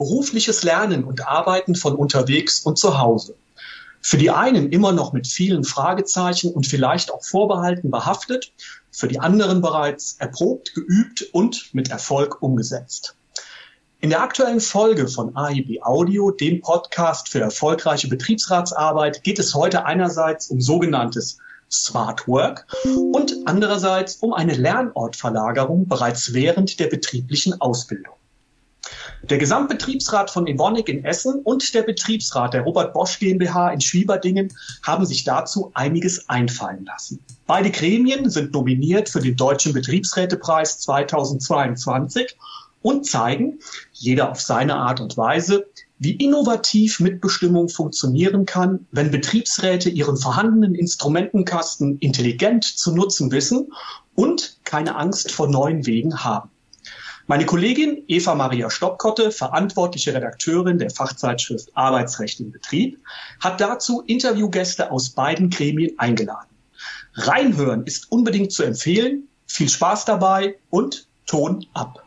berufliches Lernen und Arbeiten von unterwegs und zu Hause. Für die einen immer noch mit vielen Fragezeichen und vielleicht auch Vorbehalten behaftet, für die anderen bereits erprobt, geübt und mit Erfolg umgesetzt. In der aktuellen Folge von AIB Audio, dem Podcast für erfolgreiche Betriebsratsarbeit, geht es heute einerseits um sogenanntes Smart Work und andererseits um eine Lernortverlagerung bereits während der betrieblichen Ausbildung. Der Gesamtbetriebsrat von Evonik in Essen und der Betriebsrat der Robert Bosch GmbH in Schwieberdingen haben sich dazu einiges einfallen lassen. Beide Gremien sind nominiert für den Deutschen Betriebsrätepreis 2022 und zeigen, jeder auf seine Art und Weise, wie innovativ Mitbestimmung funktionieren kann, wenn Betriebsräte ihren vorhandenen Instrumentenkasten intelligent zu nutzen wissen und keine Angst vor neuen Wegen haben. Meine Kollegin Eva Maria Stoppkotte, verantwortliche Redakteurin der Fachzeitschrift Arbeitsrecht im Betrieb, hat dazu Interviewgäste aus beiden Gremien eingeladen. Reinhören ist unbedingt zu empfehlen. Viel Spaß dabei und Ton ab.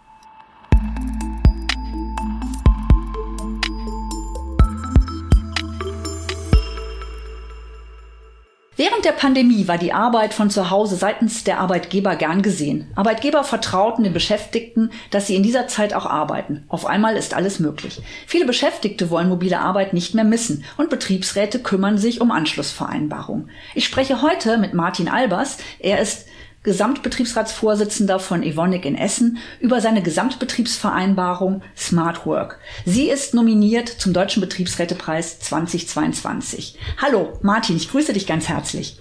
Während der Pandemie war die Arbeit von zu Hause seitens der Arbeitgeber gern gesehen. Arbeitgeber vertrauten den Beschäftigten, dass sie in dieser Zeit auch arbeiten. Auf einmal ist alles möglich. Viele Beschäftigte wollen mobile Arbeit nicht mehr missen und Betriebsräte kümmern sich um Anschlussvereinbarungen. Ich spreche heute mit Martin Albers. Er ist Gesamtbetriebsratsvorsitzender von Evonik in Essen, über seine Gesamtbetriebsvereinbarung Smart Work. Sie ist nominiert zum Deutschen Betriebsrätepreis 2022. Hallo, Martin, ich grüße dich ganz herzlich.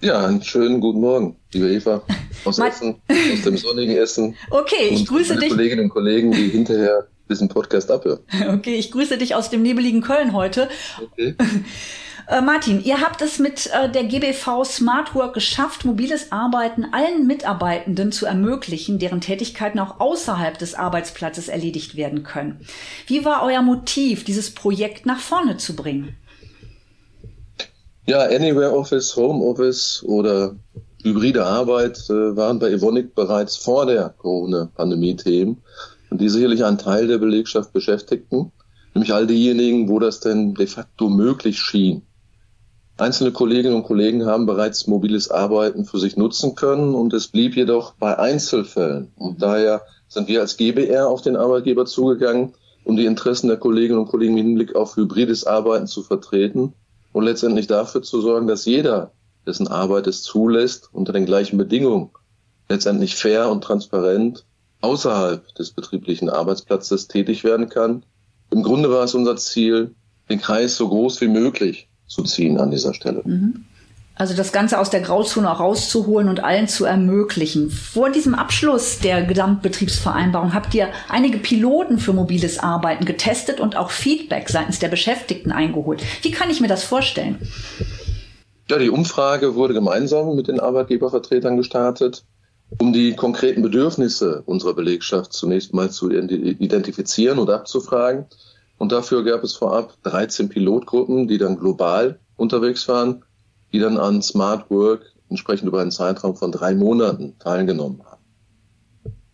Ja, einen schönen guten Morgen, liebe Eva, aus Essen, aus dem sonnigen Essen. Okay, ich grüße dich. Kolleginnen und Kollegen, die hinterher diesen Podcast abhören. Okay, ich grüße dich aus dem nebeligen Köln heute. Okay. Äh, Martin, ihr habt es mit äh, der GBV Smart Work geschafft, mobiles Arbeiten allen Mitarbeitenden zu ermöglichen, deren Tätigkeiten auch außerhalb des Arbeitsplatzes erledigt werden können. Wie war euer Motiv, dieses Projekt nach vorne zu bringen? Ja, Anywhere Office, Home Office oder hybride Arbeit äh, waren bei Evonik bereits vor der Corona-Pandemie Themen die sicherlich einen Teil der Belegschaft beschäftigten, nämlich all diejenigen, wo das denn de facto möglich schien. Einzelne Kolleginnen und Kollegen haben bereits mobiles Arbeiten für sich nutzen können und es blieb jedoch bei Einzelfällen. Und daher sind wir als GBR auf den Arbeitgeber zugegangen, um die Interessen der Kolleginnen und Kollegen im Hinblick auf hybrides Arbeiten zu vertreten und letztendlich dafür zu sorgen, dass jeder, dessen Arbeit es zulässt, unter den gleichen Bedingungen letztendlich fair und transparent außerhalb des betrieblichen Arbeitsplatzes tätig werden kann. Im Grunde war es unser Ziel, den Kreis so groß wie möglich zu ziehen an dieser Stelle. Mhm. Also das Ganze aus der Grauzone rauszuholen und allen zu ermöglichen. Vor diesem Abschluss der Gesamtbetriebsvereinbarung habt ihr einige Piloten für mobiles Arbeiten getestet und auch Feedback seitens der Beschäftigten eingeholt. Wie kann ich mir das vorstellen? Ja, die Umfrage wurde gemeinsam mit den Arbeitgebervertretern gestartet, um die konkreten Bedürfnisse unserer Belegschaft zunächst mal zu identifizieren und abzufragen. Und dafür gab es vorab 13 Pilotgruppen, die dann global unterwegs waren, die dann an Smart Work entsprechend über einen Zeitraum von drei Monaten teilgenommen haben.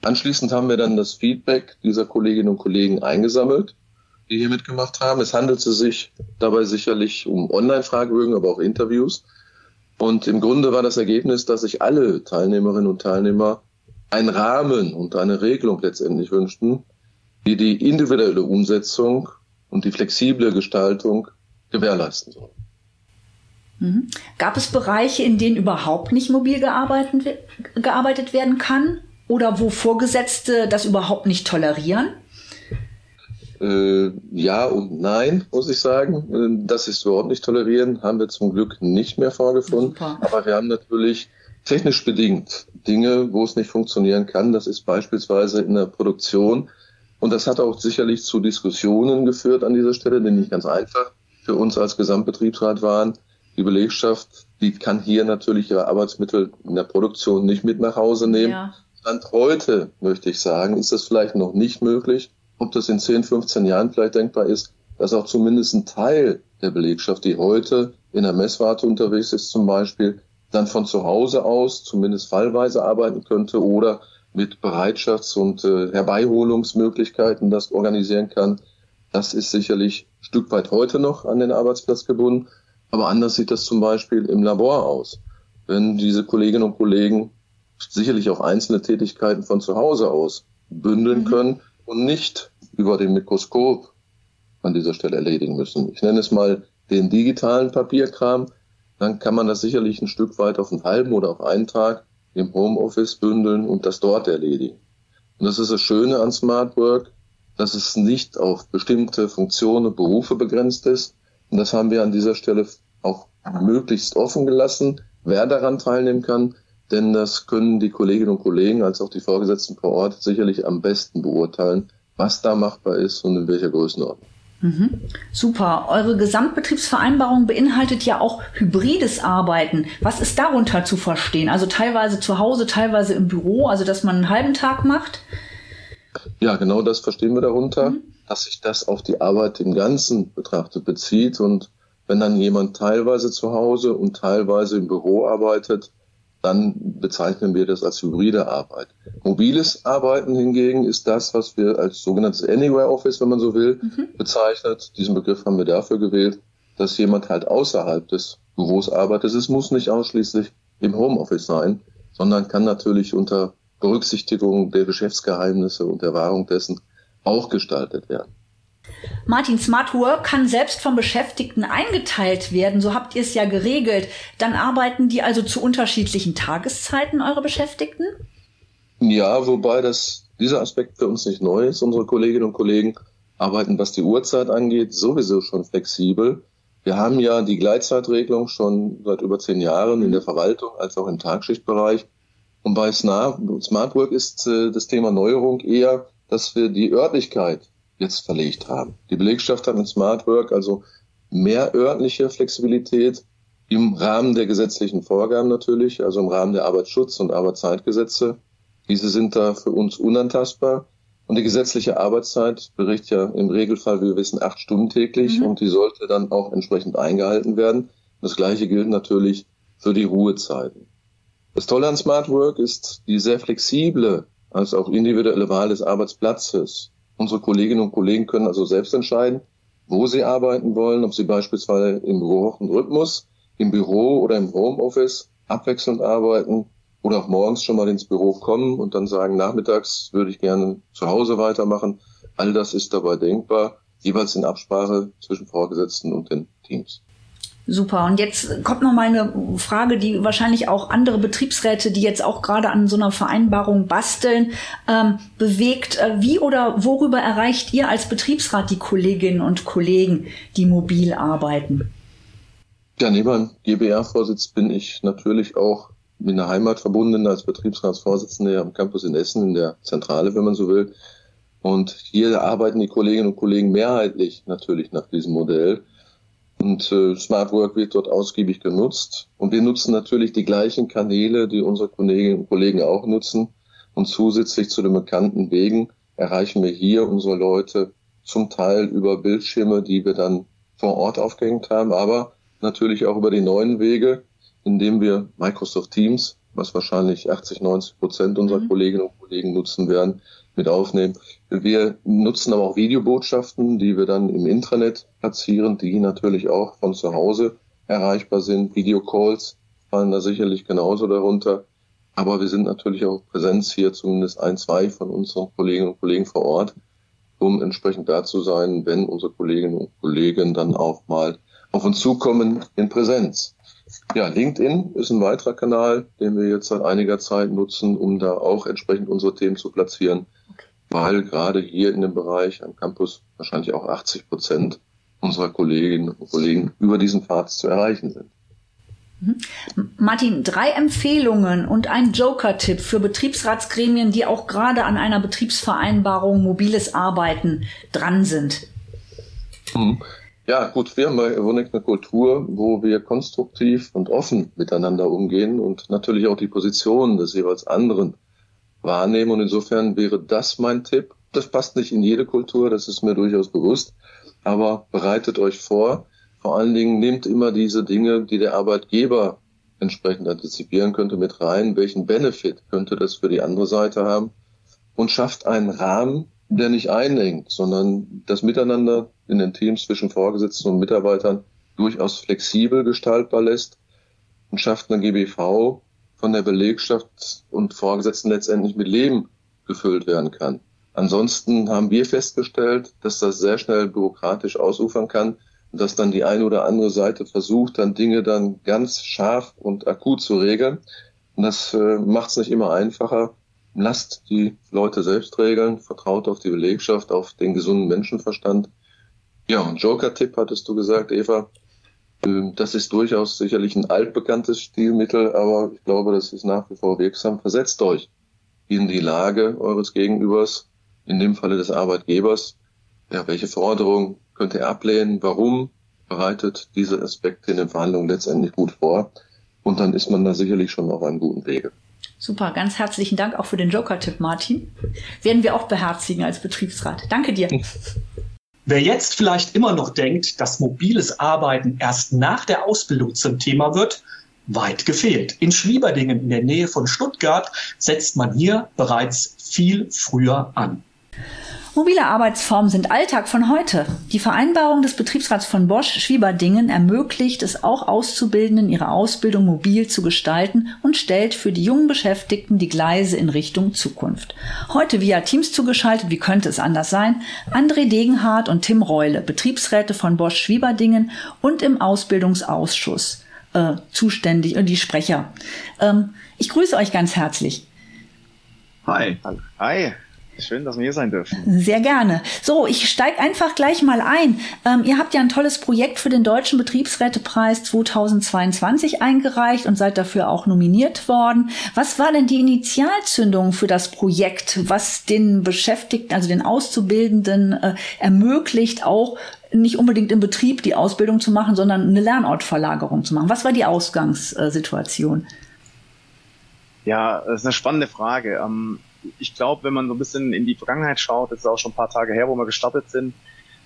Anschließend haben wir dann das Feedback dieser Kolleginnen und Kollegen eingesammelt, die hier mitgemacht haben. Es handelte sich dabei sicherlich um Online-Fragebögen, aber auch Interviews. Und im Grunde war das Ergebnis, dass sich alle Teilnehmerinnen und Teilnehmer einen Rahmen und eine Regelung letztendlich wünschten, die die individuelle Umsetzung und die flexible Gestaltung gewährleisten soll. Mhm. Gab es Bereiche, in denen überhaupt nicht mobil gearbeitet, gearbeitet werden kann oder wo Vorgesetzte das überhaupt nicht tolerieren? Äh, ja und nein, muss ich sagen. Äh, das ist überhaupt nicht tolerieren, haben wir zum Glück nicht mehr vorgefunden. Super. Aber wir haben natürlich technisch bedingt Dinge, wo es nicht funktionieren kann. Das ist beispielsweise in der Produktion und das hat auch sicherlich zu Diskussionen geführt an dieser Stelle, die nicht ganz einfach für uns als Gesamtbetriebsrat waren. Die Belegschaft, die kann hier natürlich ihre Arbeitsmittel in der Produktion nicht mit nach Hause nehmen. Ja. Stand heute, möchte ich sagen, ist das vielleicht noch nicht möglich. Ob das in 10, 15 Jahren vielleicht denkbar ist, dass auch zumindest ein Teil der Belegschaft, die heute in der Messwarte unterwegs ist zum Beispiel, dann von zu Hause aus zumindest fallweise arbeiten könnte oder mit Bereitschafts- und äh, Herbeiholungsmöglichkeiten das organisieren kann. Das ist sicherlich ein Stück weit heute noch an den Arbeitsplatz gebunden. Aber anders sieht das zum Beispiel im Labor aus. Wenn diese Kolleginnen und Kollegen sicherlich auch einzelne Tätigkeiten von zu Hause aus bündeln mhm. können und nicht über den Mikroskop an dieser Stelle erledigen müssen. Ich nenne es mal den digitalen Papierkram. Dann kann man das sicherlich ein Stück weit auf einen halben oder auf einen Tag im Homeoffice bündeln und das dort erledigen. Und das ist das Schöne an Smart Work, dass es nicht auf bestimmte Funktionen und Berufe begrenzt ist. Und das haben wir an dieser Stelle auch möglichst offen gelassen, wer daran teilnehmen kann. Denn das können die Kolleginnen und Kollegen als auch die Vorgesetzten vor Ort sicherlich am besten beurteilen, was da machbar ist und in welcher Größenordnung. Mhm. Super. Eure Gesamtbetriebsvereinbarung beinhaltet ja auch hybrides Arbeiten. Was ist darunter zu verstehen? Also teilweise zu Hause, teilweise im Büro, also dass man einen halben Tag macht? Ja, genau das verstehen wir darunter, mhm. dass sich das auf die Arbeit im Ganzen betrachtet bezieht. Und wenn dann jemand teilweise zu Hause und teilweise im Büro arbeitet, dann bezeichnen wir das als hybride Arbeit. Mobiles Arbeiten hingegen ist das, was wir als sogenanntes Anywhere Office, wenn man so will, mhm. bezeichnet. Diesen Begriff haben wir dafür gewählt, dass jemand halt außerhalb des Büros arbeitet. Es muss nicht ausschließlich im Homeoffice sein, sondern kann natürlich unter Berücksichtigung der Geschäftsgeheimnisse und der Wahrung dessen auch gestaltet werden. Martin, Smart Work kann selbst vom Beschäftigten eingeteilt werden. So habt ihr es ja geregelt. Dann arbeiten die also zu unterschiedlichen Tageszeiten, eure Beschäftigten? Ja, wobei das, dieser Aspekt für uns nicht neu ist. Unsere Kolleginnen und Kollegen arbeiten, was die Uhrzeit angeht, sowieso schon flexibel. Wir haben ja die Gleitzeitregelung schon seit über zehn Jahren in der Verwaltung als auch im Tagschichtbereich. Und bei Smart Work ist äh, das Thema Neuerung eher, dass wir die Örtlichkeit jetzt verlegt haben. Die Belegschaft hat mit Smart Work also mehr örtliche Flexibilität im Rahmen der gesetzlichen Vorgaben natürlich, also im Rahmen der Arbeitsschutz- und Arbeitszeitgesetze. Diese sind da für uns unantastbar. Und die gesetzliche Arbeitszeit berichtet ja im Regelfall, wie wir wissen, acht Stunden täglich mhm. und die sollte dann auch entsprechend eingehalten werden. Das Gleiche gilt natürlich für die Ruhezeiten. Das Tolle an Smart Work ist die sehr flexible, als auch individuelle Wahl des Arbeitsplatzes. Unsere Kolleginnen und Kollegen können also selbst entscheiden, wo sie arbeiten wollen, ob sie beispielsweise im gewochten Rhythmus, im Büro oder im Homeoffice abwechselnd arbeiten oder auch morgens schon mal ins Büro kommen und dann sagen, nachmittags würde ich gerne zu Hause weitermachen. All das ist dabei denkbar, jeweils in Absprache zwischen Vorgesetzten und den Teams. Super. Und jetzt kommt noch mal eine Frage, die wahrscheinlich auch andere Betriebsräte, die jetzt auch gerade an so einer Vereinbarung basteln, ähm, bewegt. Äh, wie oder worüber erreicht ihr als Betriebsrat die Kolleginnen und Kollegen, die mobil arbeiten? Ja, neben meinem GBR-Vorsitz bin ich natürlich auch mit der Heimat verbunden als Betriebsratsvorsitzender am Campus in Essen, in der Zentrale, wenn man so will. Und hier arbeiten die Kolleginnen und Kollegen mehrheitlich natürlich nach diesem Modell. Und äh, Smart Work wird dort ausgiebig genutzt. Und wir nutzen natürlich die gleichen Kanäle, die unsere Kolleginnen und Kollegen auch nutzen. Und zusätzlich zu den bekannten Wegen erreichen wir hier unsere Leute zum Teil über Bildschirme, die wir dann vor Ort aufgehängt haben, aber natürlich auch über die neuen Wege, indem wir Microsoft Teams, was wahrscheinlich 80, 90 Prozent unserer mhm. Kolleginnen und Kollegen nutzen werden, mit aufnehmen. Wir nutzen aber auch Videobotschaften, die wir dann im Intranet platzieren, die natürlich auch von zu Hause erreichbar sind. Videocalls fallen da sicherlich genauso darunter. Aber wir sind natürlich auch Präsenz hier, zumindest ein, zwei von unseren Kolleginnen und Kollegen vor Ort, um entsprechend da zu sein, wenn unsere Kolleginnen und Kollegen dann auch mal auf uns zukommen in Präsenz. Ja, LinkedIn ist ein weiterer Kanal, den wir jetzt seit einiger Zeit nutzen, um da auch entsprechend unsere Themen zu platzieren weil gerade hier in dem Bereich am Campus wahrscheinlich auch 80 Prozent unserer Kolleginnen und Kollegen über diesen Pfad zu erreichen sind. Mhm. Martin, drei Empfehlungen und ein Joker-Tipp für Betriebsratsgremien, die auch gerade an einer Betriebsvereinbarung mobiles Arbeiten dran sind. Mhm. Ja, gut, wir haben bei Evonik eine Kultur, wo wir konstruktiv und offen miteinander umgehen und natürlich auch die Position des jeweils anderen wahrnehmen. Und insofern wäre das mein Tipp. Das passt nicht in jede Kultur, das ist mir durchaus bewusst. Aber bereitet euch vor. Vor allen Dingen nehmt immer diese Dinge, die der Arbeitgeber entsprechend antizipieren könnte, mit rein. Welchen Benefit könnte das für die andere Seite haben? Und schafft einen Rahmen, der nicht einengt, sondern das Miteinander in den Teams zwischen Vorgesetzten und Mitarbeitern durchaus flexibel gestaltbar lässt und schafft eine GBV von der Belegschaft und Vorgesetzten letztendlich mit Leben gefüllt werden kann. Ansonsten haben wir festgestellt, dass das sehr schnell bürokratisch ausufern kann und dass dann die eine oder andere Seite versucht, dann Dinge dann ganz scharf und akut zu regeln. Und das äh, macht es nicht immer einfacher. Lasst die Leute selbst regeln, vertraut auf die Belegschaft, auf den gesunden Menschenverstand. Ja, und Joker-Tipp hattest du gesagt, Eva. Ähm, das ist durchaus sicherlich ein altbekanntes Stilmittel, aber ich glaube, das ist nach wie vor wirksam. Versetzt euch in die Lage eures Gegenübers, in dem Falle des Arbeitgebers. Ja, welche Forderung könnte er ablehnen? Warum? Bereitet diese Aspekte in den Verhandlungen letztendlich gut vor. Und dann ist man da sicherlich schon auf einem guten Wege. Super, ganz herzlichen Dank auch für den Joker-Tipp, Martin. Werden wir auch beherzigen als Betriebsrat. Danke dir. Wer jetzt vielleicht immer noch denkt, dass mobiles Arbeiten erst nach der Ausbildung zum Thema wird, weit gefehlt. In Schwieberdingen in der Nähe von Stuttgart setzt man hier bereits viel früher an. Mobile Arbeitsformen sind Alltag von heute. Die Vereinbarung des Betriebsrats von Bosch Schwieberdingen ermöglicht es auch Auszubildenden, ihre Ausbildung mobil zu gestalten und stellt für die jungen Beschäftigten die Gleise in Richtung Zukunft. Heute via Teams zugeschaltet, wie könnte es anders sein? André Degenhardt und Tim Reule, Betriebsräte von Bosch Schwieberdingen und im Ausbildungsausschuss äh, zuständig, äh, die Sprecher. Ähm, ich grüße euch ganz herzlich. Hi. Hi. Schön, dass wir hier sein dürfen. Sehr gerne. So, ich steige einfach gleich mal ein. Ähm, ihr habt ja ein tolles Projekt für den Deutschen Betriebsrätepreis 2022 eingereicht und seid dafür auch nominiert worden. Was war denn die Initialzündung für das Projekt, was den Beschäftigten, also den Auszubildenden äh, ermöglicht, auch nicht unbedingt im Betrieb die Ausbildung zu machen, sondern eine Lernortverlagerung zu machen? Was war die Ausgangssituation? Ja, das ist eine spannende Frage. Ähm, ich glaube, wenn man so ein bisschen in die Vergangenheit schaut, das ist auch schon ein paar Tage her, wo wir gestartet sind,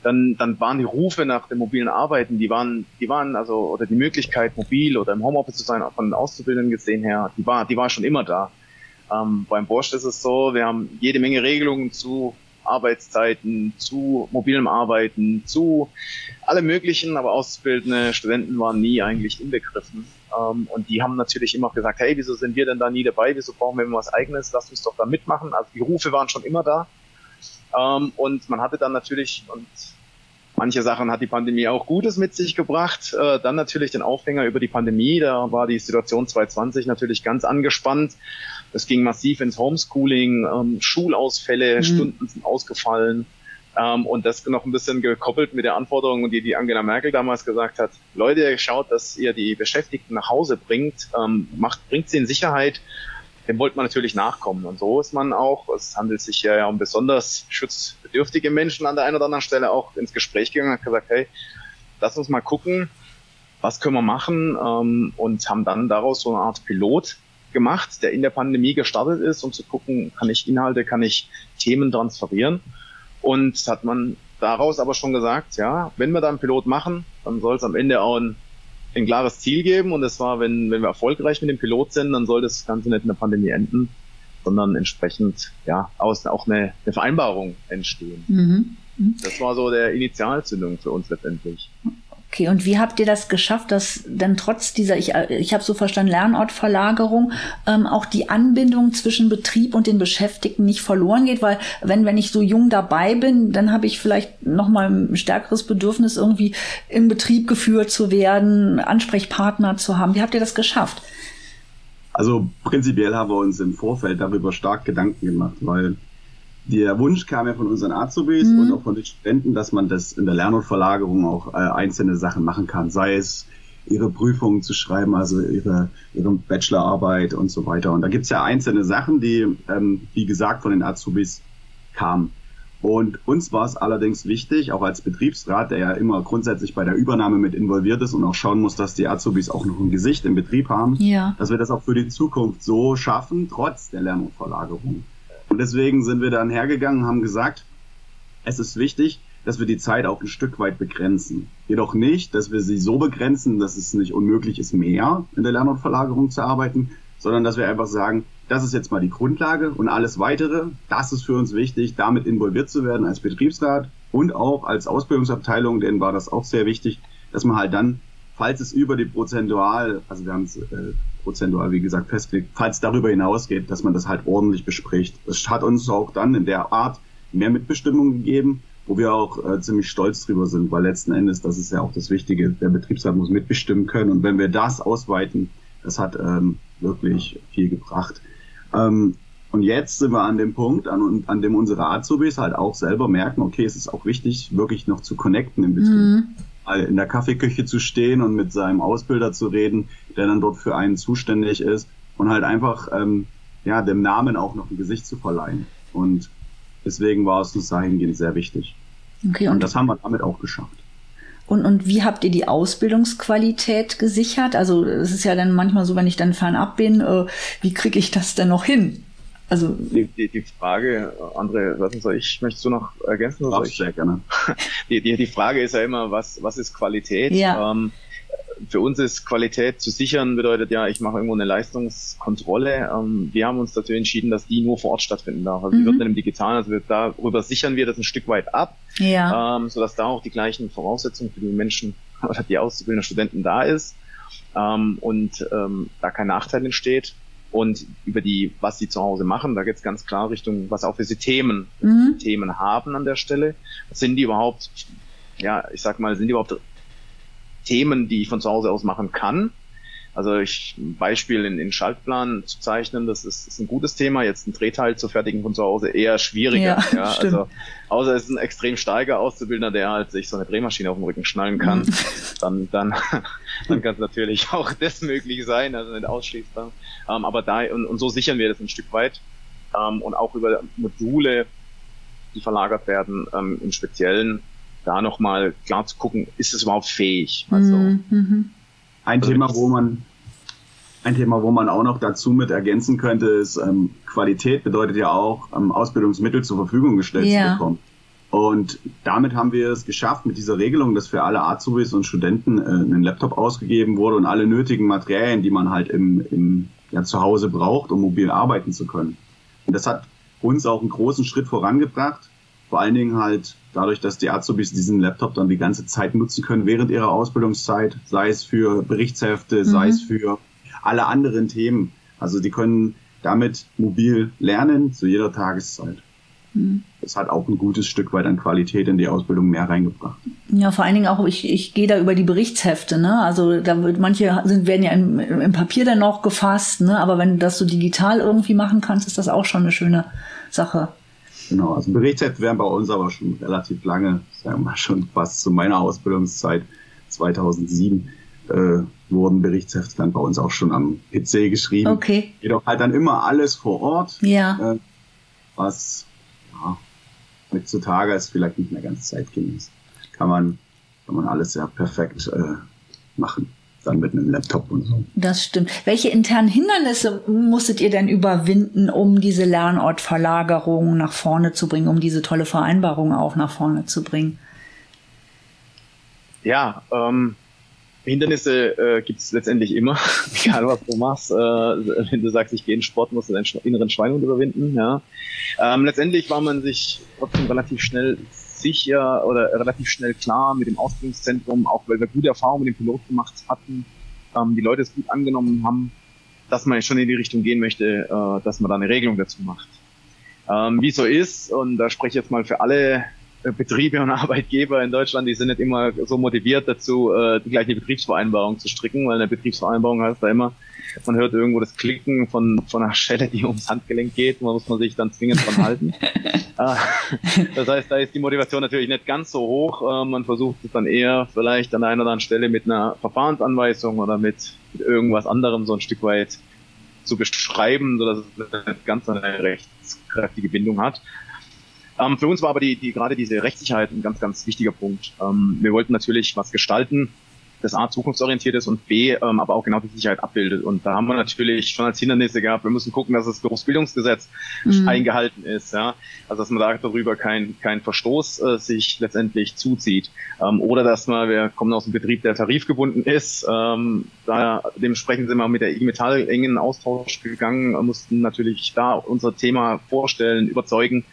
dann, dann waren die Rufe nach dem mobilen Arbeiten, die waren, die waren also, oder die Möglichkeit, mobil oder im Homeoffice zu sein, von Auszubildenden gesehen her, die war, die war schon immer da. Ähm, beim Bosch ist es so, wir haben jede Menge Regelungen zu Arbeitszeiten, zu mobilem Arbeiten, zu alle möglichen, aber auszubildende Studenten waren nie eigentlich inbegriffen. Ähm, und die haben natürlich immer gesagt, hey, wieso sind wir denn da nie dabei? Wieso brauchen wir immer was Eigenes? Lasst uns doch da mitmachen. Also die Rufe waren schon immer da. Ähm, und man hatte dann natürlich, und manche Sachen hat die Pandemie auch Gutes mit sich gebracht, äh, dann natürlich den Aufhänger über die Pandemie. Da war die Situation 2020 natürlich ganz angespannt. Es ging massiv ins Homeschooling, ähm, Schulausfälle, mhm. Stunden sind ausgefallen. Ähm, und das noch ein bisschen gekoppelt mit der Anforderung, die die Angela Merkel damals gesagt hat. Leute, schaut, dass ihr die Beschäftigten nach Hause bringt, ähm, macht, bringt sie in Sicherheit. Dem wollte man natürlich nachkommen. Und so ist man auch, es handelt sich ja um besonders schutzbedürftige Menschen an der einen oder anderen Stelle auch ins Gespräch gegangen und gesagt, hey, lass uns mal gucken, was können wir machen ähm, und haben dann daraus so eine Art Pilot gemacht, der in der Pandemie gestartet ist, um zu gucken, kann ich Inhalte, kann ich Themen transferieren. Und hat man daraus aber schon gesagt, ja, wenn wir da einen Pilot machen, dann soll es am Ende auch ein, ein klares Ziel geben. Und das war, wenn, wenn wir erfolgreich mit dem Pilot sind, dann soll das Ganze nicht in der Pandemie enden, sondern entsprechend ja aus auch eine, eine Vereinbarung entstehen. Mhm. mhm. Das war so der Initialzündung für uns letztendlich. Okay, und wie habt ihr das geschafft, dass dann trotz dieser, ich, ich habe so verstanden, Lernortverlagerung, ähm, auch die Anbindung zwischen Betrieb und den Beschäftigten nicht verloren geht? Weil wenn, wenn ich so jung dabei bin, dann habe ich vielleicht nochmal ein stärkeres Bedürfnis, irgendwie im Betrieb geführt zu werden, Ansprechpartner zu haben. Wie habt ihr das geschafft? Also prinzipiell haben wir uns im Vorfeld darüber stark Gedanken gemacht, weil der Wunsch kam ja von unseren Azubis mhm. und auch von den Studenten, dass man das in der Lern- und Verlagerung auch äh, einzelne Sachen machen kann, sei es ihre Prüfungen zu schreiben, also ihre, ihre Bachelorarbeit und so weiter. Und da gibt's ja einzelne Sachen, die, ähm, wie gesagt, von den Azubis kamen. Und uns war es allerdings wichtig, auch als Betriebsrat, der ja immer grundsätzlich bei der Übernahme mit involviert ist und auch schauen muss, dass die Azubis auch noch ein Gesicht im Betrieb haben, ja. dass wir das auch für die Zukunft so schaffen, trotz der Lern- und Verlagerung. Und deswegen sind wir dann hergegangen und haben gesagt, es ist wichtig, dass wir die Zeit auch ein Stück weit begrenzen. Jedoch nicht, dass wir sie so begrenzen, dass es nicht unmöglich ist, mehr in der Lernortverlagerung zu arbeiten, sondern dass wir einfach sagen, das ist jetzt mal die Grundlage und alles weitere, das ist für uns wichtig, damit involviert zu werden als Betriebsrat und auch als Ausbildungsabteilung, denen war das auch sehr wichtig, dass man halt dann, falls es über die prozentual, also wir haben es äh, prozentual, wie gesagt, festgelegt, falls darüber hinausgeht, dass man das halt ordentlich bespricht. Das hat uns auch dann in der Art mehr Mitbestimmung gegeben, wo wir auch äh, ziemlich stolz drüber sind, weil letzten Endes, das ist ja auch das Wichtige, der Betriebsrat muss mitbestimmen können und wenn wir das ausweiten, das hat ähm, wirklich viel gebracht. Ähm, und jetzt sind wir an dem Punkt, an, an dem unsere Azubis halt auch selber merken, okay, es ist auch wichtig, wirklich noch zu connecten im Betrieb. Mhm. In der Kaffeeküche zu stehen und mit seinem Ausbilder zu reden, der dann dort für einen zuständig ist und halt einfach ähm, ja, dem Namen auch noch ein Gesicht zu verleihen. Und deswegen war es uns dahingehend sehr wichtig. Okay, und, und das haben wir damit auch geschafft. Und, und wie habt ihr die Ausbildungsqualität gesichert? Also es ist ja dann manchmal so, wenn ich dann fernab bin, äh, wie kriege ich das denn noch hin? Also die, die, die Frage, André, was soll ich, möchtest du noch ergänzen? Oder ich? sehr gerne. Die, die, die Frage ist ja immer, was, was ist Qualität? Ja. Ähm, für uns ist Qualität zu sichern, bedeutet ja, ich mache irgendwo eine Leistungskontrolle. Ähm, wir haben uns dazu entschieden, dass die nur vor Ort stattfinden darf. Also mhm. die wird dann im Digitalen, also wir, darüber sichern wir das ein Stück weit ab, ja. ähm, sodass da auch die gleichen Voraussetzungen für die Menschen oder die auszubildenden Studenten da ist ähm, und ähm, da kein Nachteil entsteht. Und über die, was sie zu Hause machen, da geht es ganz klar Richtung, was auch für sie Themen, mhm. Themen haben an der Stelle. Sind die überhaupt, ja, ich sag mal, sind die überhaupt Themen, die ich von zu Hause aus machen kann. Also ich, ein Beispiel in, in Schaltplan zu zeichnen, das ist, ist ein gutes Thema. Jetzt ein Drehteil zu fertigen von zu Hause eher schwieriger. Ja, ja also außer es ist ein extrem starker Auszubildender, der halt sich so eine Drehmaschine auf dem Rücken schnallen kann, mhm. dann, dann, dann kann es natürlich auch das möglich sein, also nicht ausschließbar. Ähm, aber da, und, und so sichern wir das ein Stück weit. Ähm, und auch über Module, die verlagert werden, ähm, im Speziellen da nochmal klar zu gucken, ist es überhaupt fähig? Also, mhm. Ein also Thema, wo man ein Thema, wo man auch noch dazu mit ergänzen könnte, ist ähm, Qualität bedeutet ja auch, ähm, Ausbildungsmittel zur Verfügung gestellt ja. zu bekommen. Und damit haben wir es geschafft, mit dieser Regelung, dass für alle Azubis und Studenten äh, ein Laptop ausgegeben wurde und alle nötigen Materialien, die man halt im, im ja, zu Hause braucht, um mobil arbeiten zu können. Und das hat uns auch einen großen Schritt vorangebracht, vor allen Dingen halt dadurch, dass die Azubis diesen Laptop dann die ganze Zeit nutzen können während ihrer Ausbildungszeit, sei es für Berichtshefte, mhm. sei es für alle anderen Themen. Also die können damit mobil lernen zu jeder Tageszeit. Mhm. Das hat auch ein gutes Stück weit an Qualität in die Ausbildung mehr reingebracht. Ja, vor allen Dingen auch, ich, ich gehe da über die Berichtshefte, ne? Also da wird manche sind, werden ja im, im Papier dann noch gefasst, ne? Aber wenn du das so digital irgendwie machen kannst, ist das auch schon eine schöne Sache. Genau, also Berichtshefte werden bei uns aber schon relativ lange, sagen wir mal schon fast zu meiner Ausbildungszeit 2007, äh, wurden Berichtshefte dann bei uns auch schon am PC geschrieben. Okay. Jedoch halt dann immer alles vor Ort. Ja. Äh, was ja, heutzutage ist vielleicht nicht mehr ganz zeitgemäß. Kann man, kann man alles sehr perfekt äh, machen dann mit einem Laptop und so. Das stimmt. Welche internen Hindernisse musstet ihr denn überwinden, um diese Lernortverlagerung nach vorne zu bringen, um diese tolle Vereinbarung auch nach vorne zu bringen? Ja, ähm, Hindernisse äh, gibt es letztendlich immer, egal was du machst. Äh, wenn du sagst, ich gehe in Sport, musst du deinen inneren Schweinhund überwinden. Ja. Ähm, letztendlich war man sich trotzdem relativ schnell sicher oder relativ schnell klar mit dem Ausbildungszentrum, auch weil wir gute Erfahrungen mit dem Pilot gemacht hatten, ähm, die Leute es gut angenommen haben, dass man schon in die Richtung gehen möchte, äh, dass man da eine Regelung dazu macht. Ähm, wie so ist, und da spreche ich jetzt mal für alle Betriebe und Arbeitgeber in Deutschland, die sind nicht immer so motiviert dazu, äh, die gleiche Betriebsvereinbarung zu stricken, weil eine Betriebsvereinbarung heißt da immer, man hört irgendwo das Klicken von, von einer Schelle, die ums Handgelenk geht, da muss man sich dann zwingend dran halten. Ah, das heißt, da ist die Motivation natürlich nicht ganz so hoch. Äh, man versucht es dann eher vielleicht an einer oder anderen Stelle mit einer Verfahrensanweisung oder mit, mit irgendwas anderem so ein Stück weit zu beschreiben, sodass es ganz eine rechtskräftige Bindung hat. Ähm, für uns war aber die, die, gerade diese Rechtssicherheit ein ganz, ganz wichtiger Punkt. Ähm, wir wollten natürlich was gestalten, das A zukunftsorientiert ist und B ähm, aber auch genau die Sicherheit abbildet. Und da haben wir natürlich schon als Hindernisse gehabt, wir müssen gucken, dass das Berufsbildungsgesetz mhm. eingehalten ist, ja. Also dass man da darüber kein, kein Verstoß äh, sich letztendlich zuzieht. Ähm, oder dass man, wir kommen aus einem Betrieb, der tarifgebunden ist, ähm, da dementsprechend sind wir mit der IG Metall engen Austausch gegangen, mussten natürlich da unser Thema vorstellen, überzeugen,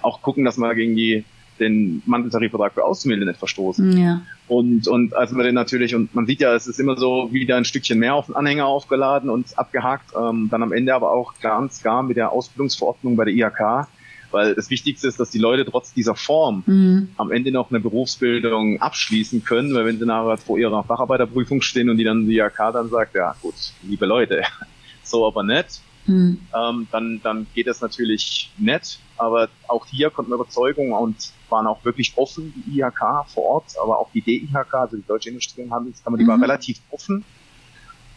auch gucken, dass wir gegen die den Manteltarifvertrag für Auszubildende nicht verstoßen. Ja. Und, und also man den natürlich, und man sieht ja, es ist immer so wieder ein Stückchen mehr auf den Anhänger aufgeladen und abgehakt, ähm, dann am Ende aber auch ganz gar mit der Ausbildungsverordnung bei der IHK, weil das Wichtigste ist, dass die Leute trotz dieser Form mhm. am Ende noch eine Berufsbildung abschließen können, weil wenn sie nachher vor ihrer Facharbeiterprüfung stehen und die dann die IHK dann sagt, ja gut, liebe Leute, so aber nicht, mhm. ähm, dann, dann geht das natürlich nett. Aber auch hier konnten wir Überzeugung und waren auch wirklich offen, die IHK vor Ort, aber auch die DIHK, also die Deutsche Industrie- und Handelskammer, die mhm. war relativ offen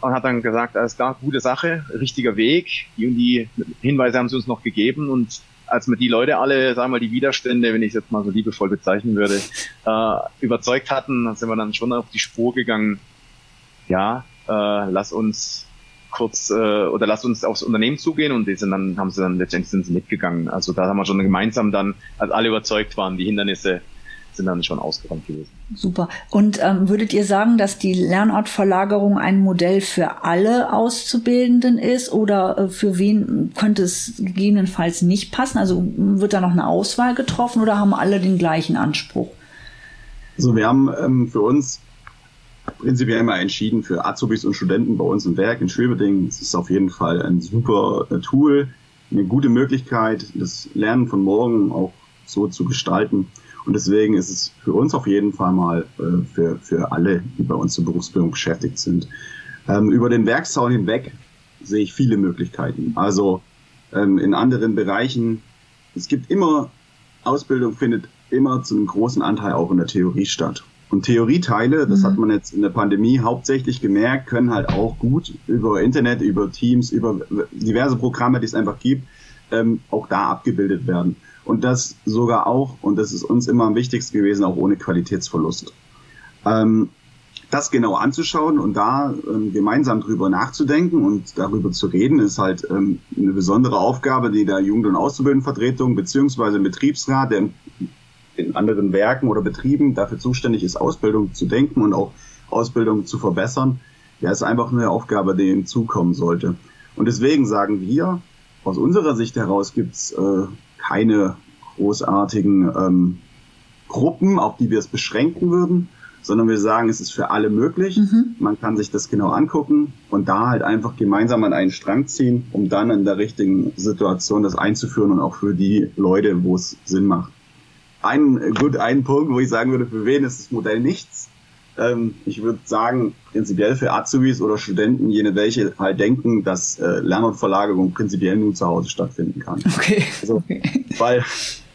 und hat dann gesagt, alles klar, gute Sache, richtiger Weg. Die und die Hinweise haben sie uns noch gegeben und als wir die Leute alle, sagen wir mal, die Widerstände, wenn ich es jetzt mal so liebevoll bezeichnen würde, äh, überzeugt hatten, sind wir dann schon auf die Spur gegangen. Ja, äh, lass uns kurz äh, oder lass uns aufs Unternehmen zugehen und die sind dann haben sie dann letztendlich sind sie mitgegangen. Also da haben wir schon gemeinsam dann, als alle überzeugt waren, die Hindernisse sind dann schon ausgeräumt gewesen. Super. Und ähm, würdet ihr sagen, dass die Lernortverlagerung ein Modell für alle Auszubildenden ist oder äh, für wen könnte es gegebenenfalls nicht passen? Also wird da noch eine Auswahl getroffen oder haben alle den gleichen Anspruch? Also wir haben ähm, für uns prinzipiell immer entschieden für Azubis und Studenten bei uns im Werk in Schwebeding. Es ist auf jeden Fall ein super äh, Tool, eine gute Möglichkeit, das Lernen von morgen auch so zu gestalten. Und deswegen ist es für uns auf jeden Fall mal äh, für, für alle, die bei uns zur Berufsbildung beschäftigt sind. Ähm, über den Werkszaun hinweg sehe ich viele Möglichkeiten. Also ähm, in anderen Bereichen, es gibt immer, Ausbildung findet immer zu einem großen Anteil auch in der Theorie statt. Und Theorieteile, das mhm. hat man jetzt in der Pandemie hauptsächlich gemerkt, können halt auch gut über Internet, über Teams, über diverse Programme, die es einfach gibt, ähm, auch da abgebildet werden. Und das sogar auch, und das ist uns immer am wichtigsten gewesen, auch ohne Qualitätsverlust. Ähm, das genau anzuschauen und da ähm, gemeinsam drüber nachzudenken und darüber zu reden, ist halt ähm, eine besondere Aufgabe, die der Jugend- und Auszubildendenvertretung beziehungsweise Betriebsrat, der in anderen Werken oder Betrieben dafür zuständig ist, Ausbildung zu denken und auch Ausbildung zu verbessern, ja, ist einfach eine Aufgabe, die ihm zukommen sollte. Und deswegen sagen wir, aus unserer Sicht heraus gibt's äh, keine großartigen ähm, Gruppen, auf die wir es beschränken würden, sondern wir sagen, es ist für alle möglich. Mhm. Man kann sich das genau angucken und da halt einfach gemeinsam an einen Strang ziehen, um dann in der richtigen Situation das einzuführen und auch für die Leute, wo es Sinn macht ein, gut, ein Punkt, wo ich sagen würde, für wen ist das Modell nichts. Ähm, ich würde sagen, prinzipiell für Azubis oder Studenten, jene welche halt denken, dass äh, Lern- und Verlagerung prinzipiell nur zu Hause stattfinden kann. Okay. Also, weil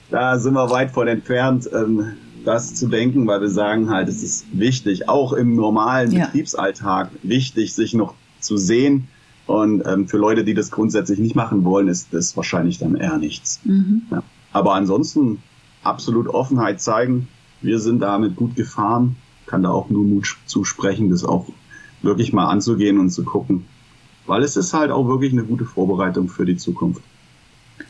da sind wir weit von entfernt, ähm, das zu denken, weil wir sagen halt, es ist wichtig, auch im normalen ja. Betriebsalltag wichtig, sich noch zu sehen. Und ähm, für Leute, die das grundsätzlich nicht machen wollen, ist das wahrscheinlich dann eher nichts. Mhm. Ja. Aber ansonsten absolut Offenheit zeigen. Wir sind damit gut gefahren. Kann da auch nur Mut zusprechen, das auch wirklich mal anzugehen und zu gucken. Weil es ist halt auch wirklich eine gute Vorbereitung für die Zukunft.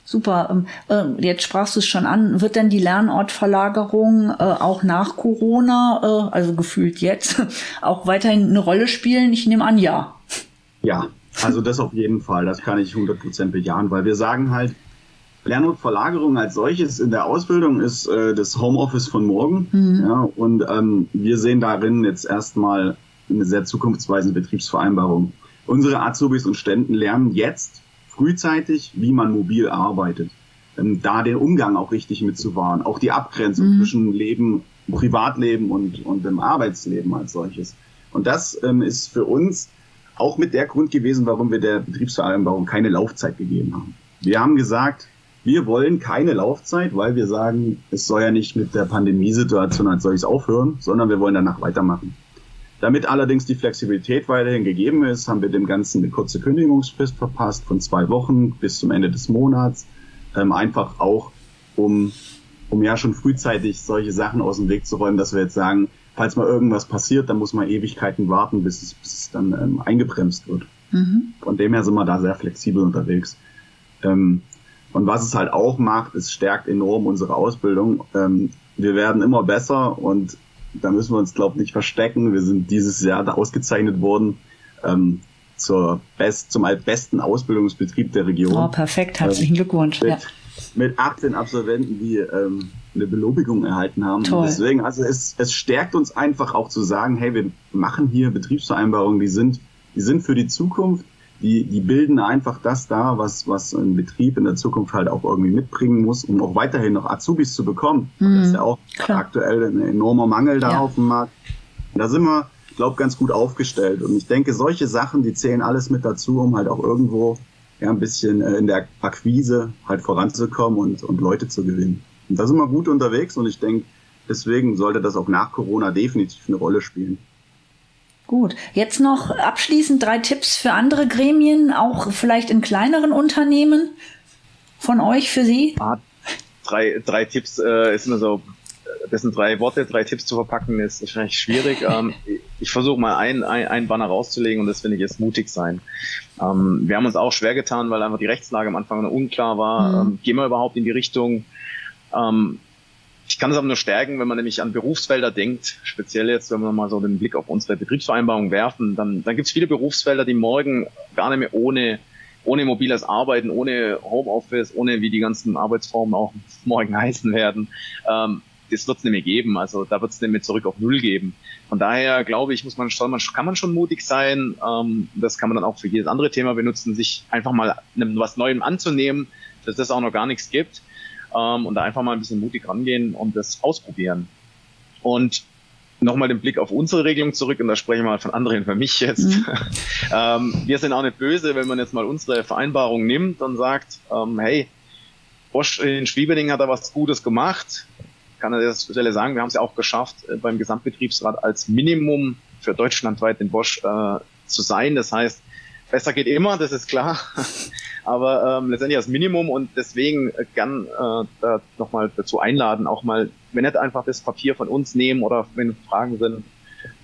Super. Ähm, äh, jetzt sprachst du es schon an. Wird denn die Lernortverlagerung äh, auch nach Corona, äh, also gefühlt jetzt, auch weiterhin eine Rolle spielen? Ich nehme an, ja. Ja, also das auf jeden Fall. Das kann ich 100% bejahen, weil wir sagen halt, Lernverlagerung als solches in der Ausbildung ist äh, das Homeoffice von morgen. Mhm. Ja, und ähm, wir sehen darin jetzt erstmal eine sehr zukunftsweisende Betriebsvereinbarung. Unsere Azubis und Ständen lernen jetzt frühzeitig, wie man mobil arbeitet. Ähm, da den Umgang auch richtig mitzuwahren, auch die Abgrenzung mhm. zwischen Leben, Privatleben und, und dem Arbeitsleben als solches. Und das ähm, ist für uns auch mit der Grund gewesen, warum wir der Betriebsvereinbarung keine Laufzeit gegeben haben. Wir haben gesagt, wir wollen keine Laufzeit, weil wir sagen, es soll ja nicht mit der Pandemiesituation als solches aufhören, sondern wir wollen danach weitermachen. Damit allerdings die Flexibilität weiterhin gegeben ist, haben wir dem Ganzen eine kurze Kündigungsfrist verpasst von zwei Wochen bis zum Ende des Monats. Ähm, einfach auch, um, um ja schon frühzeitig solche Sachen aus dem Weg zu räumen, dass wir jetzt sagen, falls mal irgendwas passiert, dann muss man Ewigkeiten warten, bis es, bis es dann ähm, eingebremst wird. Mhm. Von dem her sind wir da sehr flexibel unterwegs. Ähm, und was es halt auch macht, es stärkt enorm unsere Ausbildung. Ähm, wir werden immer besser und da müssen wir uns, glaube ich, nicht verstecken. Wir sind dieses Jahr da ausgezeichnet worden ähm, zur Best, zum besten Ausbildungsbetrieb der Region. Oh, perfekt. Herzlichen ähm, Glückwunsch. Mit, ja. mit 18 Absolventen, die ähm, eine Belobigung erhalten haben. Toll. Deswegen, also es, es stärkt uns einfach auch zu sagen, hey, wir machen hier Betriebsvereinbarungen, die sind, die sind für die Zukunft die, die bilden einfach das da, was, was ein Betrieb in der Zukunft halt auch irgendwie mitbringen muss, um auch weiterhin noch Azubis zu bekommen. Mhm, das ist ja auch klar. aktuell ein enormer Mangel da ja. auf dem Markt. da sind wir, glaube ganz gut aufgestellt. Und ich denke, solche Sachen, die zählen alles mit dazu, um halt auch irgendwo ja, ein bisschen äh, in der Akquise halt voranzukommen und, und Leute zu gewinnen. Und da sind wir gut unterwegs und ich denke, deswegen sollte das auch nach Corona definitiv eine Rolle spielen. Gut. Jetzt noch abschließend drei Tipps für andere Gremien, auch vielleicht in kleineren Unternehmen von euch für Sie? Drei, drei Tipps äh, ist immer so, das sind drei Worte, drei Tipps zu verpacken, ist wahrscheinlich schwierig. ähm, ich versuche mal ein, ein, ein Banner rauszulegen und das finde ich jetzt mutig sein. Ähm, wir haben uns auch schwer getan, weil einfach die Rechtslage am Anfang noch unklar war. Mhm. Ähm, gehen wir überhaupt in die Richtung? Ähm, ich kann es aber nur stärken, wenn man nämlich an Berufsfelder denkt, speziell jetzt, wenn wir mal so den Blick auf unsere Betriebsvereinbarung werfen, dann, dann gibt es viele Berufsfelder, die morgen gar nicht mehr ohne, ohne mobiles Arbeiten, ohne Homeoffice, ohne wie die ganzen Arbeitsformen auch morgen heißen werden, ähm, das wird es nicht mehr geben. Also da wird es nicht mehr zurück auf Null geben. Von daher glaube ich, muss man schon, man, kann man schon mutig sein. Ähm, das kann man dann auch für jedes andere Thema benutzen, sich einfach mal was Neuem anzunehmen, dass es auch noch gar nichts gibt ähm, und da einfach mal ein bisschen mutig rangehen und das ausprobieren. Und nochmal den Blick auf unsere Regelung zurück und da spreche ich mal von anderen für mich jetzt. Mhm. ähm, wir sind auch nicht böse, wenn man jetzt mal unsere Vereinbarung nimmt und sagt, ähm, hey, Bosch in Schwieberding hat da was Gutes gemacht. Kann an der Stelle sagen, wir haben es ja auch geschafft, äh, beim Gesamtbetriebsrat als Minimum für deutschlandweit den Bosch äh, zu sein. Das heißt, besser geht immer, das ist klar. Aber ähm, letztendlich das Minimum und deswegen gern äh, da nochmal dazu einladen, auch mal, wenn nicht einfach das Papier von uns nehmen oder wenn Fragen sind,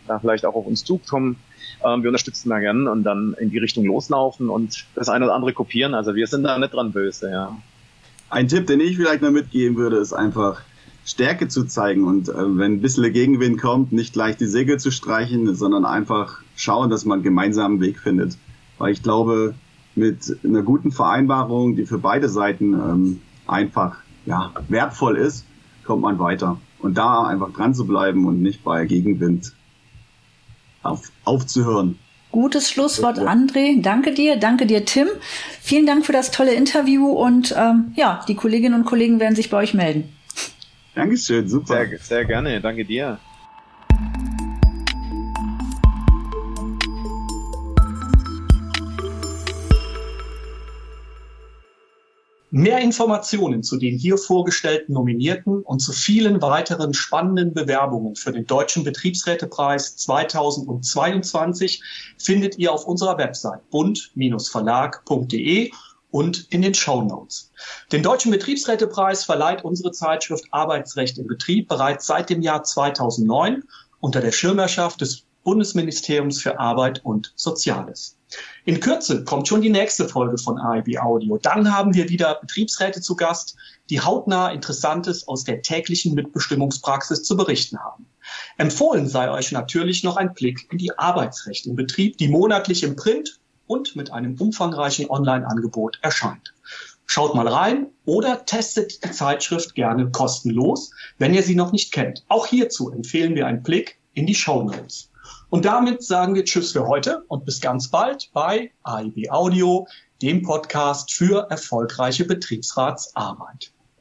da vielleicht auch auf uns zukommen. Ähm, wir unterstützen da gern und dann in die Richtung loslaufen und das eine oder andere kopieren. Also wir sind da nicht dran böse, ja. Ein Tipp, den ich vielleicht noch mitgeben würde, ist einfach Stärke zu zeigen und äh, wenn ein bisschen Gegenwind kommt, nicht gleich die Segel zu streichen, sondern einfach schauen, dass man einen gemeinsamen Weg findet. Weil ich glaube, mit einer guten Vereinbarung, die für beide Seiten ähm, einfach ja, wertvoll ist, kommt man weiter. Und da einfach dran zu bleiben und nicht bei Gegenwind auf, aufzuhören. Gutes Schlusswort, André. Danke dir, danke dir, Tim. Vielen Dank für das tolle Interview und ähm, ja, die Kolleginnen und Kollegen werden sich bei euch melden. Dankeschön, super. Sehr, sehr gerne, danke dir. Mehr Informationen zu den hier vorgestellten Nominierten und zu vielen weiteren spannenden Bewerbungen für den Deutschen Betriebsrätepreis 2022 findet ihr auf unserer Website bund-verlag.de und in den Show Notes. Den Deutschen Betriebsrätepreis verleiht unsere Zeitschrift Arbeitsrecht im Betrieb bereits seit dem Jahr 2009 unter der Schirmherrschaft des Bundesministeriums für Arbeit und Soziales. In Kürze kommt schon die nächste Folge von AIB Audio. Dann haben wir wieder Betriebsräte zu Gast, die hautnah Interessantes aus der täglichen Mitbestimmungspraxis zu berichten haben. Empfohlen sei euch natürlich noch ein Blick in die Arbeitsrecht im Betrieb, die monatlich im Print und mit einem umfangreichen Online-Angebot erscheint. Schaut mal rein oder testet die Zeitschrift gerne kostenlos, wenn ihr sie noch nicht kennt. Auch hierzu empfehlen wir einen Blick in die Show Notes. Und damit sagen wir Tschüss für heute und bis ganz bald bei AIB Audio, dem Podcast für erfolgreiche Betriebsratsarbeit.